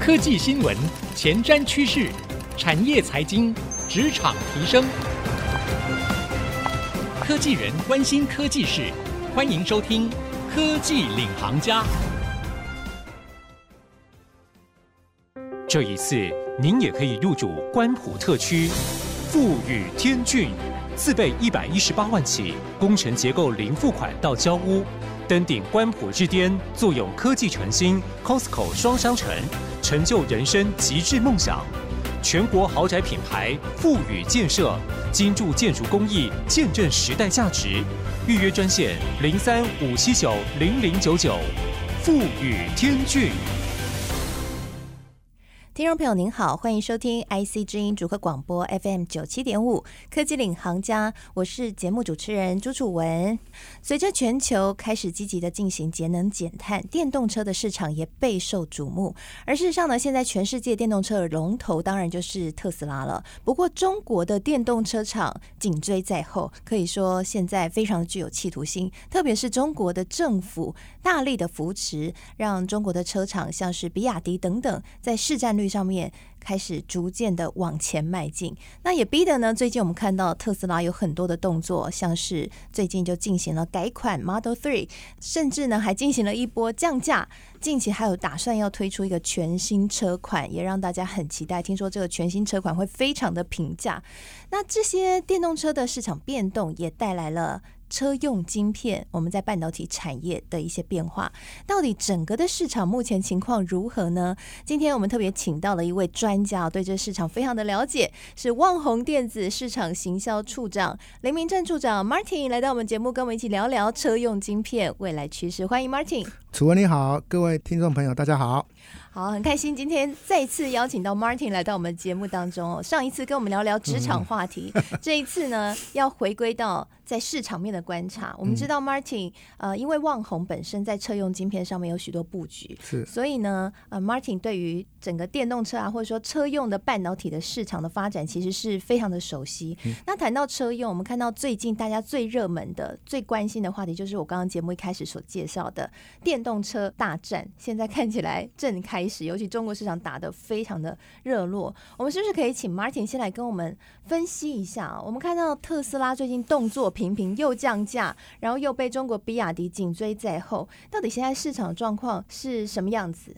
科技新闻、前瞻趋势、产业财经、职场提升，科技人关心科技事，欢迎收听《科技领航家》。这一次，您也可以入主关浦特区，富宇天骏，自备一百一十八万起，工程结构零付款到交屋。登顶关浦之巅，坐拥科技城新 Costco 双商城，成就人生极致梦想。全国豪宅品牌富宇建设，精铸建筑工艺，见证时代价值。预约专线零三五七九零零九九，富宇天骏。听众朋友您好，欢迎收听 IC 之音主客广播 FM 九七点五科技领航家，我是节目主持人朱楚文。随着全球开始积极的进行节能减碳，电动车的市场也备受瞩目。而事实上呢，现在全世界电动车的龙头当然就是特斯拉了。不过中国的电动车厂紧追在后，可以说现在非常具有企图心。特别是中国的政府大力的扶持，让中国的车厂像是比亚迪等等，在市占率上面开始逐渐的往前迈进，那也逼得呢。最近我们看到特斯拉有很多的动作，像是最近就进行了改款 Model Three，甚至呢还进行了一波降价。近期还有打算要推出一个全新车款，也让大家很期待。听说这个全新车款会非常的平价。那这些电动车的市场变动也带来了。车用晶片，我们在半导体产业的一些变化，到底整个的市场目前情况如何呢？今天我们特别请到了一位专家，对这市场非常的了解，是旺宏电子市场行销处长林明正处长 Martin 来到我们节目，跟我们一起聊聊车用晶片未来趋势。欢迎 Martin。楚文你好，各位听众朋友大家好。好，很开心今天再次邀请到 Martin 来到我们节目当中哦。上一次跟我们聊聊职场话题，嗯、这一次呢要回归到在市场面的观察。我们知道 Martin 呃，因为旺宏本身在车用晶片上面有许多布局，是，所以呢呃，Martin 对于整个电动车啊，或者说车用的半导体的市场的发展，其实是非常的熟悉。嗯、那谈到车用，我们看到最近大家最热门的、最关心的话题，就是我刚刚节目一开始所介绍的电动车大战，现在看起来正开。尤其中国市场打得非常的热络，我们是不是可以请 Martin 先来跟我们分析一下？我们看到特斯拉最近动作频频，又降价，然后又被中国比亚迪紧追在后，到底现在市场状况是什么样子？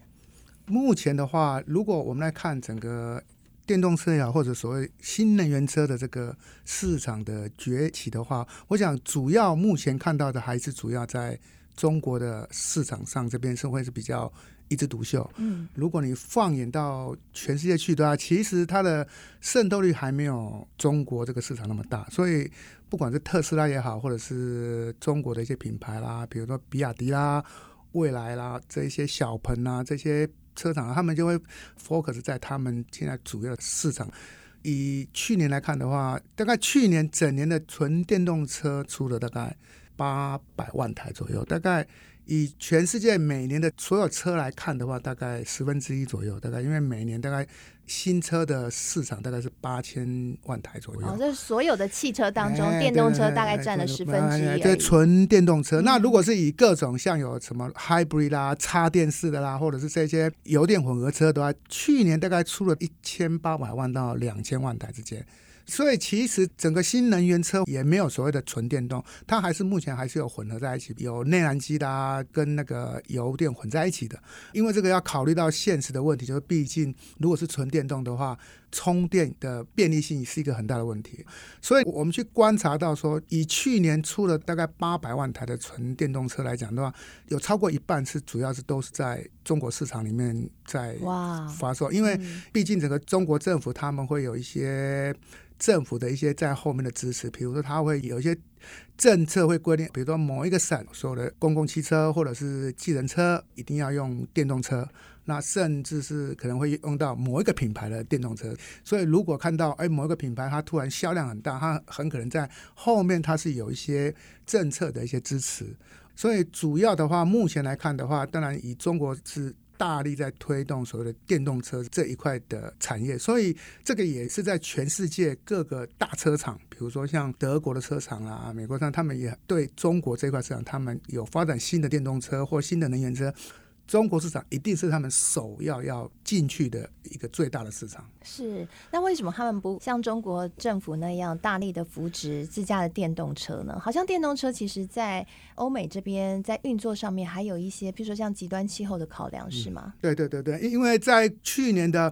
目前的话，如果我们来看整个电动车呀，或者所谓新能源车的这个市场的崛起的话，我想主要目前看到的还是主要在中国的市场上，这边是会是比较。一枝独秀。嗯，如果你放眼到全世界去的话，其实它的渗透率还没有中国这个市场那么大。所以，不管是特斯拉也好，或者是中国的一些品牌啦，比如说比亚迪啦、蔚来啦这一些小鹏啊这些车厂，他们就会 focus 在他们现在主要的市场。以去年来看的话，大概去年整年的纯电动车出了大概八百万台左右，大概。以全世界每年的所有车来看的话，大概十分之一左右。大概因为每年大概新车的市场大概是八千万台左右。哦，这所有的汽车当中，电动车大概占了十分之一。对，纯电动车。那如果是以各种像有什么 hybrid 啦、插电式的啦，或者是这些油电混合车的话，去年大概出了一千八百万到两千万台之间。所以其实整个新能源车也没有所谓的纯电动，它还是目前还是有混合在一起，有内燃机的啊，跟那个油电混在一起的。因为这个要考虑到现实的问题，就是毕竟如果是纯电动的话，充电的便利性是一个很大的问题。所以我们去观察到说，以去年出了大概八百万台的纯电动车来讲的话，有超过一半是主要是都是在中国市场里面在发售，因为毕竟整个中国政府他们会有一些。政府的一些在后面的支持，比如说它会有一些政策会规定，比如说某一个省所有的公共汽车或者是计程车一定要用电动车，那甚至是可能会用到某一个品牌的电动车。所以如果看到哎某一个品牌它突然销量很大，它很可能在后面它是有一些政策的一些支持。所以主要的话，目前来看的话，当然以中国是。大力在推动所谓的电动车这一块的产业，所以这个也是在全世界各个大车厂，比如说像德国的车厂啊、美国上，他们也对中国这块市场，他们有发展新的电动车或新的能源车，中国市场一定是他们首要要进去的一个最大的市场。是，那为什么他们不像中国政府那样大力的扶植自家的电动车呢？好像电动车其实在欧美这边在运作上面还有一些，比如说像极端气候的考量，是吗？嗯，对对对对，因为在去年的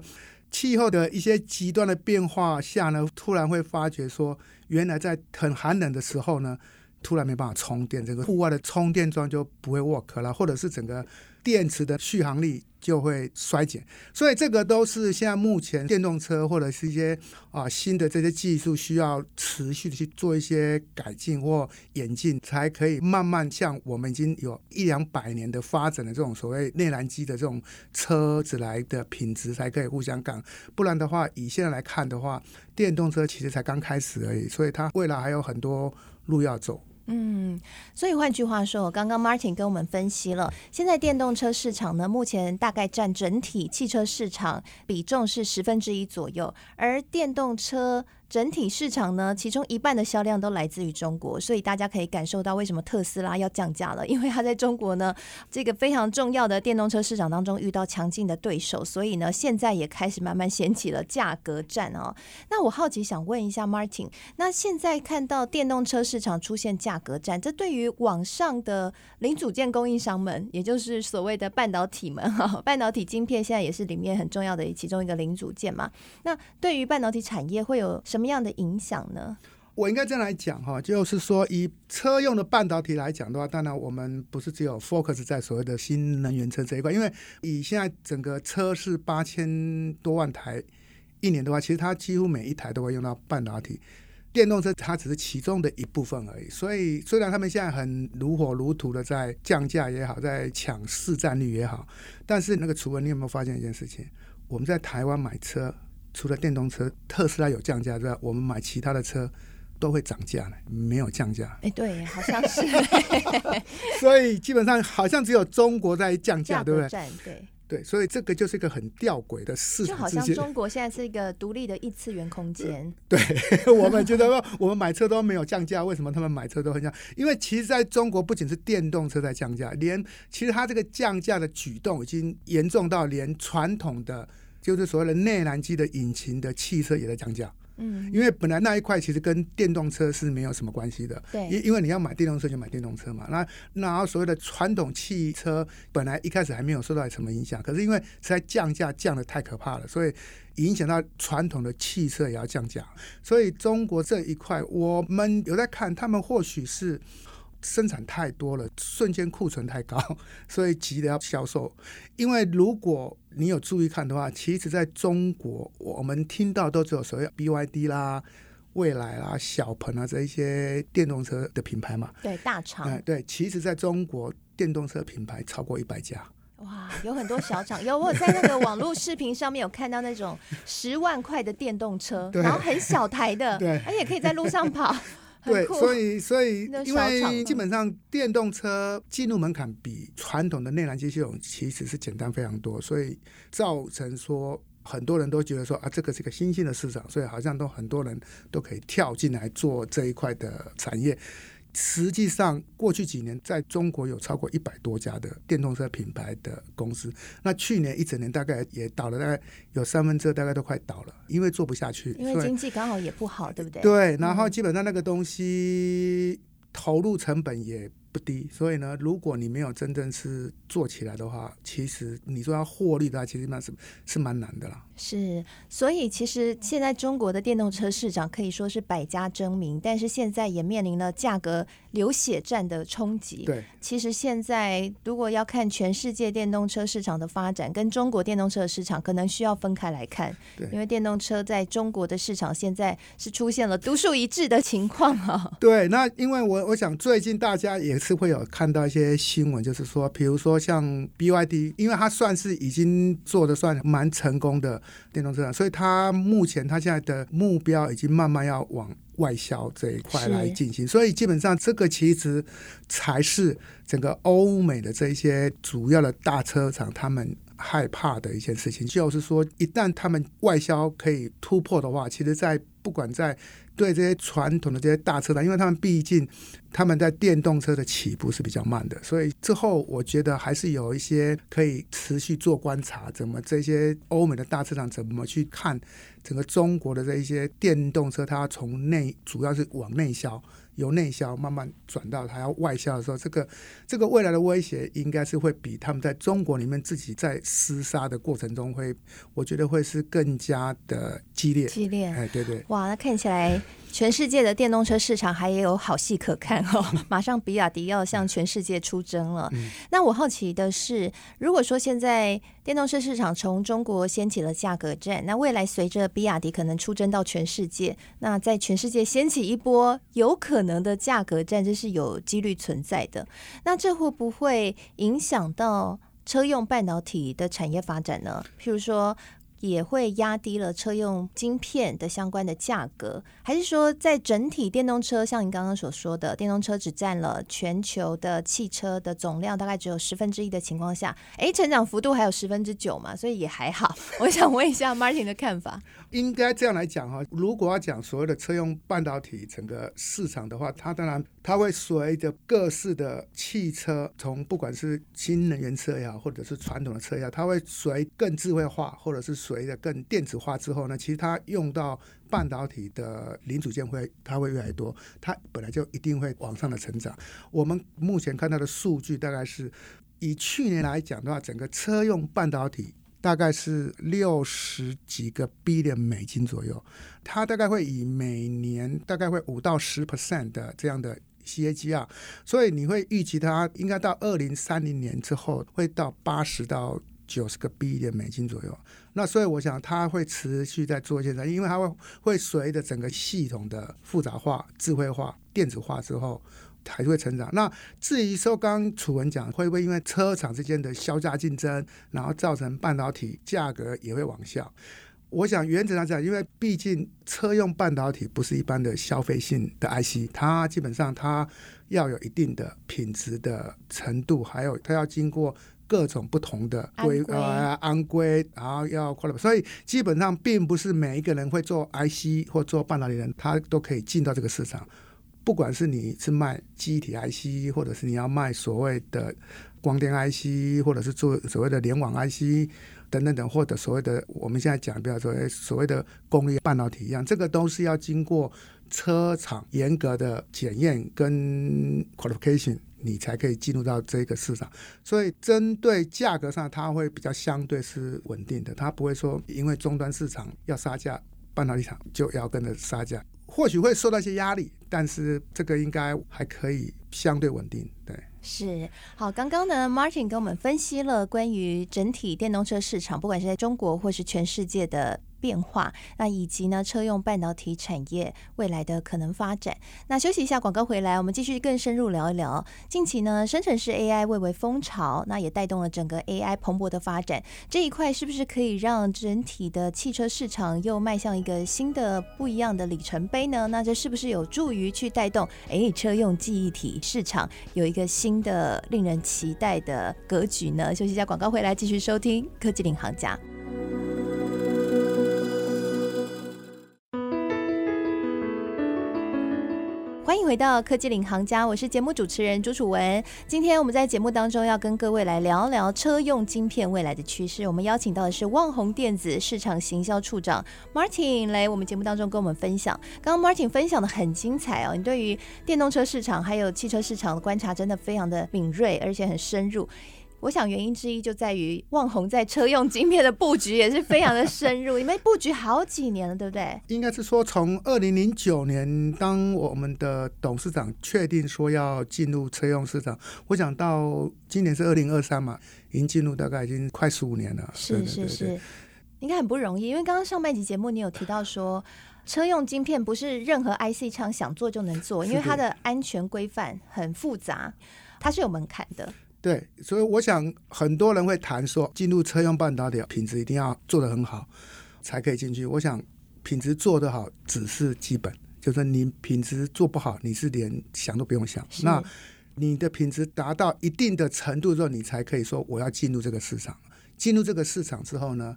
气候的一些极端的变化下呢，突然会发觉说，原来在很寒冷的时候呢，突然没办法充电，这个户外的充电桩就不会 work 了，或者是整个。电池的续航力就会衰减，所以这个都是现在目前电动车或者是一些啊新的这些技术需要持续的去做一些改进或演进，才可以慢慢像我们已经有一两百年的发展的这种所谓内燃机的这种车子来的品质才可以互相干，不然的话，以现在来看的话，电动车其实才刚开始而已，所以它未来还有很多路要走。嗯，所以换句话说，刚刚 Martin 跟我们分析了，现在电动车市场呢，目前大概占整体汽车市场比重是十分之一左右，而电动车。整体市场呢，其中一半的销量都来自于中国，所以大家可以感受到为什么特斯拉要降价了，因为它在中国呢这个非常重要的电动车市场当中遇到强劲的对手，所以呢现在也开始慢慢掀起了价格战哦。那我好奇想问一下 Martin，那现在看到电动车市场出现价格战，这对于网上的零组件供应商们，也就是所谓的半导体们哈，半导体晶片现在也是里面很重要的其中一个零组件嘛。那对于半导体产业会有什？什么样的影响呢？我应该这样来讲哈，就是说以车用的半导体来讲的话，当然我们不是只有 focus 在所谓的新能源车这一块，因为以现在整个车是八千多万台一年的话，其实它几乎每一台都会用到半导体。电动车它只是其中的一部分而已。所以虽然他们现在很如火如荼的在降价也好，在抢市占率也好，但是那个楚文，你有没有发现一件事情？我们在台湾买车。除了电动车，特斯拉有降价之外，我们买其他的车都会涨价呢，没有降价。哎，对，好像是。所以基本上好像只有中国在降价，对不对？对对，所以这个就是一个很吊诡的市场。就好像中国现在是一个独立的异次元空间。对，我们觉得说 我们买车都没有降价，为什么他们买车都很降？因为其实在中国不仅是电动车在降价，连其实它这个降价的举动已经严重到连传统的。就是所谓的内燃机的引擎的汽车也在降价，嗯，因为本来那一块其实跟电动车是没有什么关系的，对，因因为你要买电动车就买电动车嘛，那然后所谓的传统汽车本来一开始还没有受到什么影响，可是因为实在降价降的太可怕了，所以影响到传统的汽车也要降价，所以中国这一块我们有在看，他们或许是。生产太多了，瞬间库存太高，所以急着要销售。因为如果你有注意看的话，其实在中国，我们听到都只有所谓 BYD 啦、蔚来啦、小鹏啊这一些电动车的品牌嘛。对，大厂。嗯，对，其实在中国电动车品牌超过一百家。哇，有很多小厂。有我在那个网络视频上面有看到那种十万块的电动车，然后很小台的，对，而且可以在路上跑。对，所以所以因为基本上电动车进入门槛比传统的内燃机系统其实是简单非常多，所以造成说很多人都觉得说啊，这个是个新兴的市场，所以好像都很多人都可以跳进来做这一块的产业。实际上，过去几年在中国有超过一百多家的电动车品牌的公司。那去年一整年大概也倒了，大概有三分之二大概都快倒了，因为做不下去。因为经济刚好也不好，对不对？对，然后基本上那个东西投入成本也不低，所以呢，如果你没有真正是做起来的话，其实你说要获利的话，其实那是是蛮难的啦。是，所以其实现在中国的电动车市场可以说是百家争鸣，但是现在也面临了价格流血战的冲击。对，其实现在如果要看全世界电动车市场的发展，跟中国电动车的市场可能需要分开来看。对，因为电动车在中国的市场现在是出现了独树一帜的情况啊。对，那因为我我想最近大家也是会有看到一些新闻，就是说，比如说像 BYD，因为它算是已经做的算蛮成功的。电动车，所以它目前它现在的目标已经慢慢要往外销这一块来进行，所以基本上这个其实才是整个欧美的这一些主要的大车厂他们害怕的一件事情，就是说一旦他们外销可以突破的话，其实，在不管在对这些传统的这些大车厂，因为他们毕竟他们在电动车的起步是比较慢的，所以之后我觉得还是有一些可以持续做观察，怎么这些欧美的大车厂怎么去看整个中国的这一些电动车，它从内主要是往内销。由内销慢慢转到他要外销的时候，这个这个未来的威胁应该是会比他们在中国里面自己在厮杀的过程中会，我觉得会是更加的激烈。激烈，哎，对对。哇，那看起来。全世界的电动车市场还有好戏可看 哦！马上比亚迪要向全世界出征了。嗯、那我好奇的是，如果说现在电动车市场从中国掀起了价格战，那未来随着比亚迪可能出征到全世界，那在全世界掀起一波有可能的价格战，这是有几率存在的。那这会不会影响到车用半导体的产业发展呢？譬如说。也会压低了车用晶片的相关的价格，还是说在整体电动车，像您刚刚所说的，电动车只占了全球的汽车的总量大概只有十分之一的情况下，诶，成长幅度还有十分之九嘛，所以也还好。我想问一下 Martin 的看法。应该这样来讲哈，如果要讲所谓的车用半导体整个市场的话，它当然它会随着各式的汽车，从不管是新能源车也好，或者是传统的车也好，它会随更智慧化，或者是随着更电子化之后呢，其实它用到半导体的零组件会它会越来越多，它本来就一定会往上的成长。我们目前看到的数据大概是以去年来讲的话，整个车用半导体。大概是六十几个 billion 美金左右，它大概会以每年大概会五到十 percent 的这样的 CAGR，所以你会预期它应该到二零三零年之后会到八十到九十个 billion 美金左右。那所以我想它会持续在做现在，因为它会会随着整个系统的复杂化、智慧化、电子化之后。还是会成长。那至于说，刚刚楚文讲，会不会因为车厂之间的削价竞争，然后造成半导体价格也会往下？我想原则上讲，因为毕竟车用半导体不是一般的消费性的 IC，它基本上它要有一定的品质的程度，还有它要经过各种不同的规呃安规，然后要跨，所以基本上并不是每一个人会做 IC 或做半导体人，他都可以进到这个市场。不管是你是卖机体 IC，或者是你要卖所谓的光电 IC，或者是做所谓的联网 IC 等等等，或者所谓的我们现在讲，比方说所谓的功率半导体一样，这个都是要经过车厂严格的检验跟 qualification，你才可以进入到这个市场。所以针对价格上，它会比较相对是稳定的，它不会说因为终端市场要杀价，半导体厂就要跟着杀价。或许会受到一些压力，但是这个应该还可以相对稳定，对。是，好，刚刚呢，Martin 跟我们分析了关于整体电动车市场，不管是在中国或是全世界的。变化，那以及呢，车用半导体产业未来的可能发展。那休息一下，广告回来，我们继续更深入聊一聊。近期呢，生成式 AI 蔚为风潮，那也带动了整个 AI 蓬勃的发展。这一块是不是可以让整体的汽车市场又迈向一个新的不一样的里程碑呢？那这是不是有助于去带动诶车用记忆体市场有一个新的令人期待的格局呢？休息一下，广告回来继续收听科技领航家。欢迎回到科技领航家，我是节目主持人朱楚文。今天我们在节目当中要跟各位来聊聊车用晶片未来的趋势。我们邀请到的是旺宏电子市场行销处长 Martin 来我们节目当中跟我们分享。刚刚 Martin 分享的很精彩哦，你对于电动车市场还有汽车市场的观察真的非常的敏锐，而且很深入。我想原因之一就在于旺宏在车用晶片的布局也是非常的深入，你们布局好几年了，对不对？应该是说从二零零九年，当我们的董事长确定说要进入车用市场，我想到今年是二零二三嘛，已经进入大概已经快十五年了。是是是，应该很不容易，因为刚刚上半集节目你有提到说，车用晶片不是任何 IC 厂想做就能做，因为它的安全规范很复杂，它是有门槛的。对，所以我想很多人会谈说，进入车用半导体品质一定要做得很好，才可以进去。我想品质做得好只是基本，就是你品质做不好，你是连想都不用想。那你的品质达到一定的程度之后，你才可以说我要进入这个市场。进入这个市场之后呢，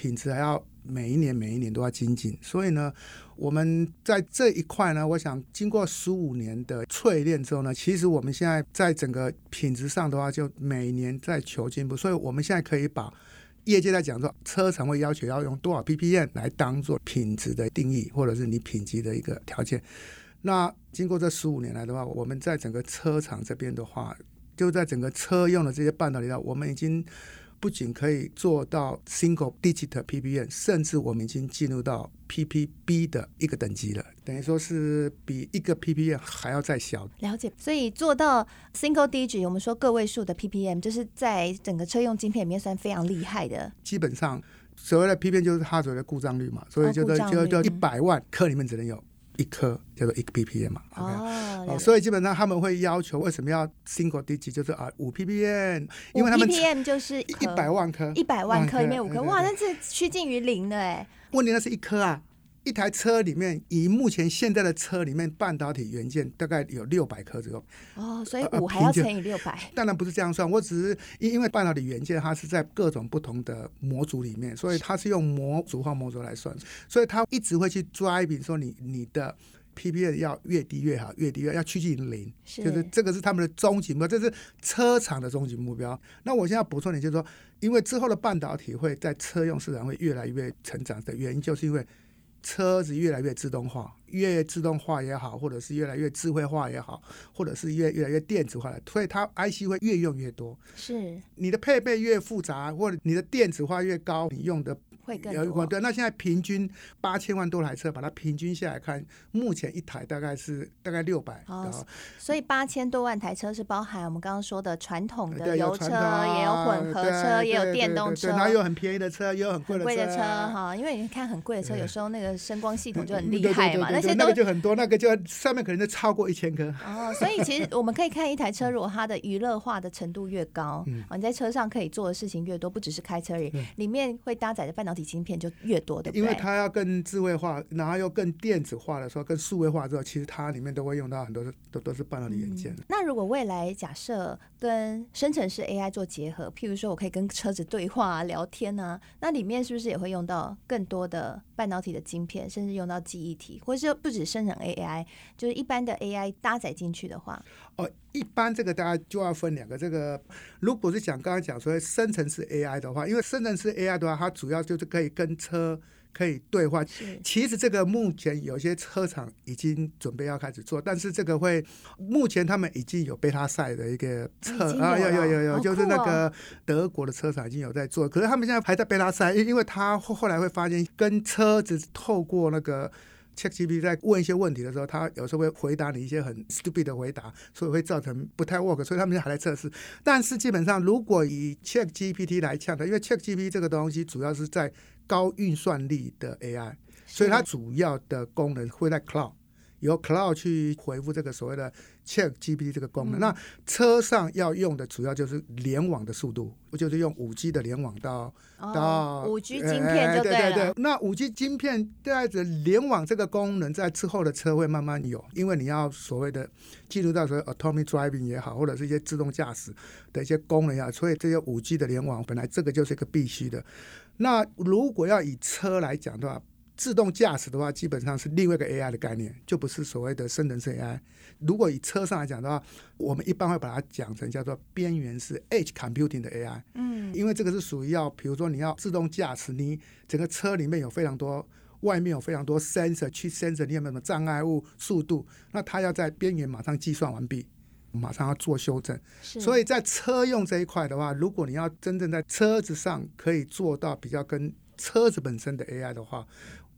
品质还要每一年每一年都要精进。所以呢，我们在这一块呢，我想经过十五年的淬炼之后呢，其实我们现在在整个品质上的话，就每年在求进步。所以我们现在可以把业界在讲说，车厂会要求要用多少 ppm 来当做品质的定义，或者是你品级的一个条件。那经过这十五年来的话，我们在整个车厂这边的话，就在整个车用的这些半导体上，我们已经不仅可以做到 single digit ppm，甚至我们已经进入到 ppb 的一个等级了，等于说是比一个 ppm 还要再小。了解，所以做到 single digit，我们说个位数的 ppm，就是在整个车用晶片里面算非常厉害的。基本上所谓的 ppm 就是它所谓的故障率嘛，所以就就就就一百万克里面只能有。一颗叫做一个 ppm 嘛，哦所以基本上他们会要求为什么要 single digit，就是啊五 ppm，因为他们 ppm 就是一百万颗，一百万颗里面五颗，哇，那是趋近于零的哎。问题那是一颗啊。一台车里面，以目前现在的车里面半导体元件大概有六百颗左右。哦，所以五还要乘以六百。当然不是这样算，我只是因因为半导体元件它是在各种不同的模组里面，所以它是用模组化模组来算，所以它一直会去 driving 说你你的 PPA 要越低越好，越低越要趋近零，就是这个是他们的终极目标，这是车厂的终极目标。那我现在补充点就是说，因为之后的半导体会在车用市场会越来越成长的原因，就是因为。车子越来越自动化，越自动化也好，或者是越来越智慧化也好，或者是越越来越电子化的，所以它 IC 会越用越多。是你的配备越复杂，或者你的电子化越高，你用的。会更多。对，那现在平均八千万多台车，把它平均下来看，目前一台大概是大概六百。哦，所以八千多万台车是包含我们刚刚说的传统的油车，也有混合车，也有电动车，然后有很便宜的车，也有很贵的车。贵的车哈，因为你看很贵的车，有时候那个声光系统就很厉害嘛，那些那个就很多，那个就上面可能就超过一千颗。哦，所以其实我们可以看一台车，如果它的娱乐化的程度越高，啊，你在车上可以做的事情越多，不只是开车而已，里面会搭载的半导体晶片就越多对不对，因为它要更智慧化，然后又更电子化的时候，更数位化之后，其实它里面都会用到很多都都是半导体元件。那如果未来假设跟生成式 AI 做结合，譬如说我可以跟车子对话啊、聊天啊，那里面是不是也会用到更多的半导体的晶片，甚至用到记忆体，或者是不止生成 AI，就是一般的 AI 搭载进去的话？哦，一般这个大家就要分两个。这个如果是讲刚刚讲说生成式 AI 的话，因为生成式 AI 的话，它主要就是可以跟车可以对话。其实这个目前有些车厂已经准备要开始做，但是这个会目前他们已经有贝塔赛的一个测啊，有有有有，就是那个德国的车厂已经有在做，可是他们现在还在贝塔赛，因因为他后后来会发现跟车子透过那个。ChatGPT 在问一些问题的时候，他有时候会回答你一些很 stupid 的回答，所以会造成不太 work，所以他们还在测试。但是基本上，如果以 ChatGPT 来呛的，因为 ChatGPT 这个东西主要是在高运算力的 AI，所以它主要的功能会在 Cloud。由 Cloud 去回复这个所谓的 Check GPT 这个功能，嗯、那车上要用的主要就是联网的速度，就是用五 G 的联网到、哦、到五 G 晶片就对对对对，那五 G 晶片带着联网这个功能，在之后的车会慢慢有，因为你要所谓的进入到所谓 autonomous driving 也好，或者是一些自动驾驶的一些功能啊，所以这些五 G 的联网本来这个就是一个必须的。那如果要以车来讲的话，自动驾驶的话，基本上是另外一个 AI 的概念，就不是所谓的生成式 AI。如果以车上来讲的话，我们一般会把它讲成叫做边缘式 Edge Computing 的 AI。嗯，因为这个是属于要，比如说你要自动驾驶，你整个车里面有非常多，外面有非常多 sensor 去 sensor 你有没有什么障碍物、速度，那它要在边缘马上计算完毕，马上要做修正。所以在车用这一块的话，如果你要真正在车子上可以做到比较跟车子本身的 AI 的话，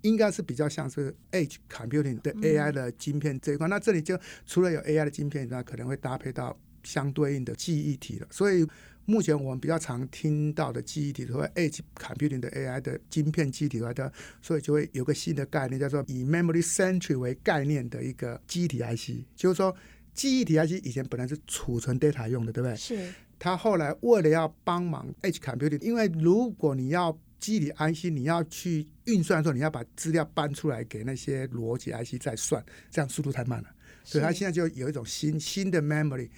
应该是比较像是 Edge Computing 的 AI 的晶片这一块，嗯、那这里就除了有 AI 的晶片，那可能会搭配到相对应的记忆体了。所以目前我们比较常听到的记忆体，或 Edge Computing 的 AI 的晶片记忆体来的，所以就会有个新的概念，叫做以 Memory Centric 为概念的一个记忆体 IC。就是说，记忆体 IC 以前本来是储存 data 用的，对不对？是。它后来为了要帮忙 Edge Computing，因为如果你要记忆体 IC，你要去运算的时候，你要把资料搬出来给那些逻辑 IC 再算，这样速度太慢了。所以它现在就有一种新新的 memory，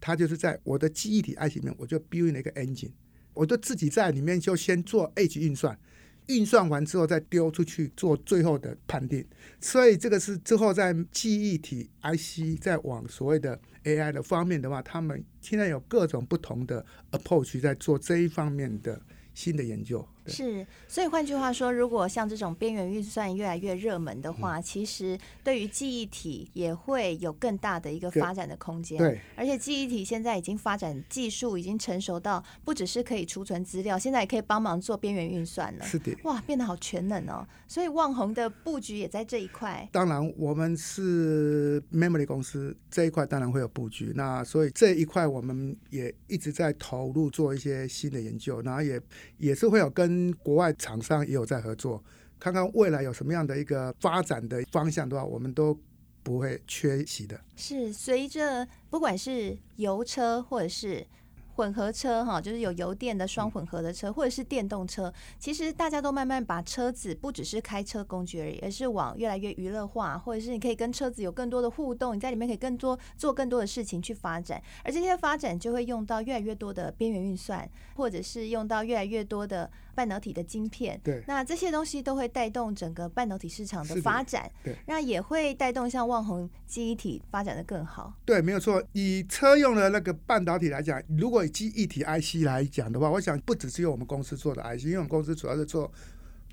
它就是在我的记忆体 IC 里面，我就 build 了一个 engine，我就自己在里面就先做 edge 运算，运算完之后再丢出去做最后的判定。所以这个是之后在记忆体 IC 再往所谓的 AI 的方面的话，他们现在有各种不同的 approach 在做这一方面的新的研究。是，所以换句话说，如果像这种边缘运算越来越热门的话，嗯、其实对于记忆体也会有更大的一个发展的空间。对，而且记忆体现在已经发展技术已经成熟到不只是可以储存资料，现在也可以帮忙做边缘运算了。是的，哇，变得好全能哦。所以旺宏的布局也在这一块。当然，我们是 memory 公司，这一块当然会有布局。那所以这一块我们也一直在投入做一些新的研究，然后也也是会有跟。跟国外厂商也有在合作，看看未来有什么样的一个发展的方向的话，我们都不会缺席的。是随着不管是油车或者是。混合车哈，就是有油电的双混合的车，或者是电动车。其实大家都慢慢把车子不只是开车工具而已，而是往越来越娱乐化，或者是你可以跟车子有更多的互动，你在里面可以更多做更多的事情去发展。而这些发展就会用到越来越多的边缘运算，或者是用到越来越多的半导体的晶片。对，那这些东西都会带动整个半导体市场的发展。对，那也会带动像旺宏记忆体发展的更好。对，没有错。以车用的那个半导体来讲，如果以记忆体 IC 来讲的话，我想不只是用我们公司做的 IC，因为我们公司主要是做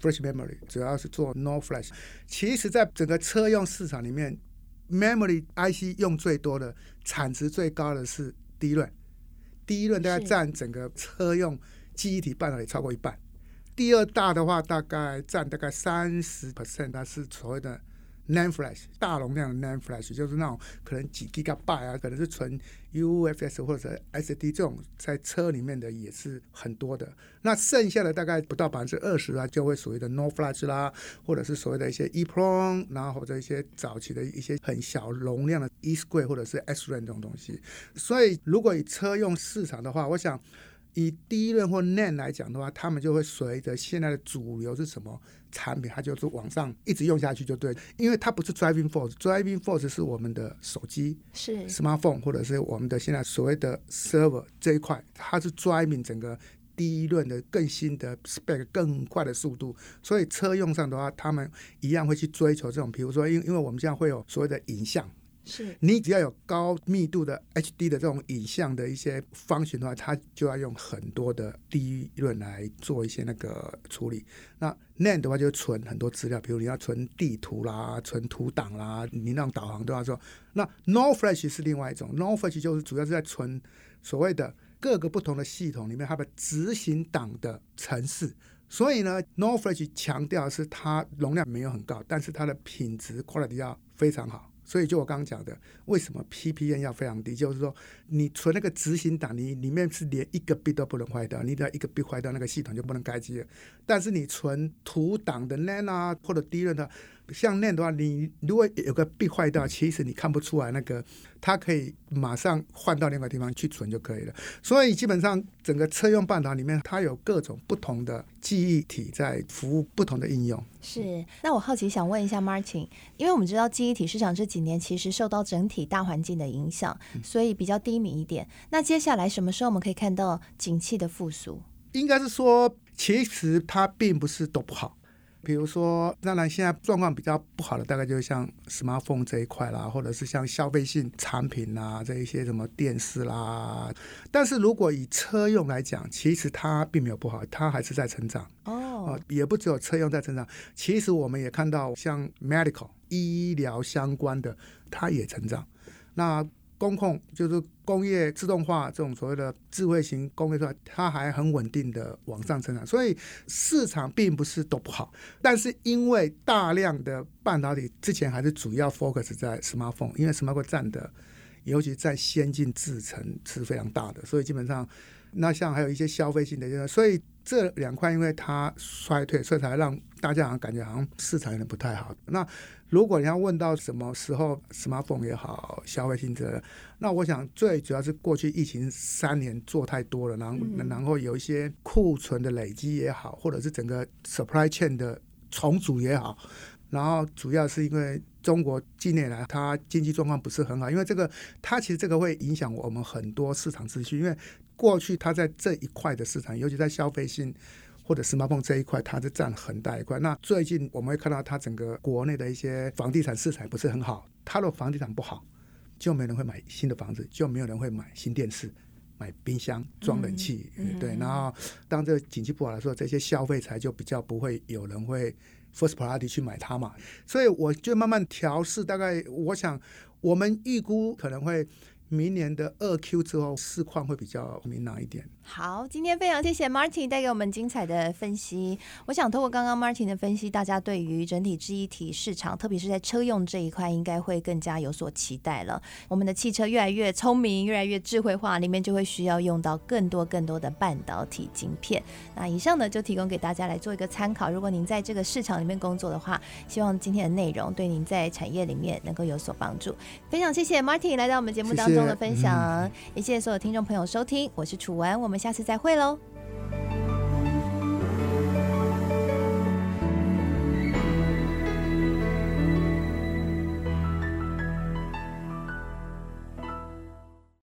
Flash Memory，主要是做 NOR Flash。其实，在整个车用市场里面，Memory IC 用最多的、产值最高的是第一轮第 DRAM 大概占整个车用记忆体半导体超过一半。第二大的话，大概占大概三十 percent，它是所谓的。n a n flash 大容量的 n a n flash，就是那种可能几 Gigabyte 啊，可能是纯 UFS 或者 SD 这种，在车里面的也是很多的。那剩下的大概不到百分之二十啊，就会所谓的 no Flash 啦，或者是所谓的一些 EEPROM，然后或者一些早期的一些很小容量的 eSQUARE 或者是 SRAM 这种东西。所以如果以车用市场的话，我想。以 DRAM 或 NAND 来讲的话，他们就会随着现在的主流是什么产品，它就是往上一直用下去就对，因为它不是 driving force，driving force 是我们的手机是 smartphone 或者是我们的现在所谓的 server 这一块，它是 driving 整个 DRAM 的更新的 spec 更快的速度，所以车用上的话，他们一样会去追求这种，比如说因因为我们现在会有所谓的影像。是你只要有高密度的 HD 的这种影像的一些方形的话，它就要用很多的 DRAM 来做一些那个处理。那 NAND 的话就存很多资料，比如你要存地图啦、存图档啦，你那种导航都要做。那 NOR Flash 是另外一种，NOR Flash 就是主要是在存所谓的各个不同的系统里面它的执行档的程式。所以呢，NOR Flash 强调是它容量没有很高，但是它的品质 quality 要非常好。所以，就我刚刚讲的，为什么 PPN 要非常低？就是说，你存那个执行档，你里面是连一个 b 都不能坏掉，你只要一个 b 坏掉，那个系统就不能开机了。但是你存图档的 NAND 啊，或者 DRAM 的。那样的话，你如果有个 bit 坏掉，其实你看不出来那个，它可以马上换到另外地方去存就可以了。所以基本上整个车用半导体里面，它有各种不同的记忆体在服务不同的应用。是，那我好奇想问一下 Martin，因为我们知道记忆体市场这几年其实受到整体大环境的影响，所以比较低迷一点。那接下来什么时候我们可以看到景气的复苏？应该是说，其实它并不是都不好。比如说，当然现在状况比较不好的，大概就是像 smartphone 这一块啦，或者是像消费性产品啦，这一些什么电视啦。但是如果以车用来讲，其实它并没有不好，它还是在成长。哦，也不只有车用在成长，其实我们也看到像 medical 医疗相关的，它也成长。那工控就是工业自动化这种所谓的智慧型工业的话，它还很稳定的往上成长，所以市场并不是都不好。但是因为大量的半导体之前还是主要 focus 在 smartphone，因为 smartphone 占的，尤其在先进制程是非常大的，所以基本上那像还有一些消费性的，所以这两块因为它衰退，所以才让大家好像感觉好像市场有点不太好。那如果你要问到什么时候 smartphone 也好，消费性质，那我想最主要是过去疫情三年做太多了，然后然后有一些库存的累积也好，或者是整个 supply chain 的重组也好，然后主要是因为中国近年来它经济状况不是很好，因为这个它其实这个会影响我们很多市场秩序，因为过去它在这一块的市场，尤其在消费性。或者 smartphone 这一块，它是占很大一块。那最近我们会看到，它整个国内的一些房地产市场不是很好，它的房地产不好，就没人会买新的房子，就没有人会买新电视、买冰箱、装冷气，嗯、对。然后当这个景气不好的时候，这些消费财就比较不会有人会 first priority 去买它嘛。所以我就慢慢调试，大概我想我们预估可能会。明年的二 Q 之后，市况会比较明朗一点。好，今天非常谢谢 Martin 带给我们精彩的分析。我想通过刚刚 Martin 的分析，大家对于整体记忆体市场，特别是在车用这一块，应该会更加有所期待了。我们的汽车越来越聪明，越来越智慧化，里面就会需要用到更多更多的半导体晶片。那以上呢，就提供给大家来做一个参考。如果您在这个市场里面工作的话，希望今天的内容对您在产业里面能够有所帮助。非常谢谢 Martin 来到我们节目当中的分享，也谢谢所有听众朋友收听，我是楚文，我们下次再会喽。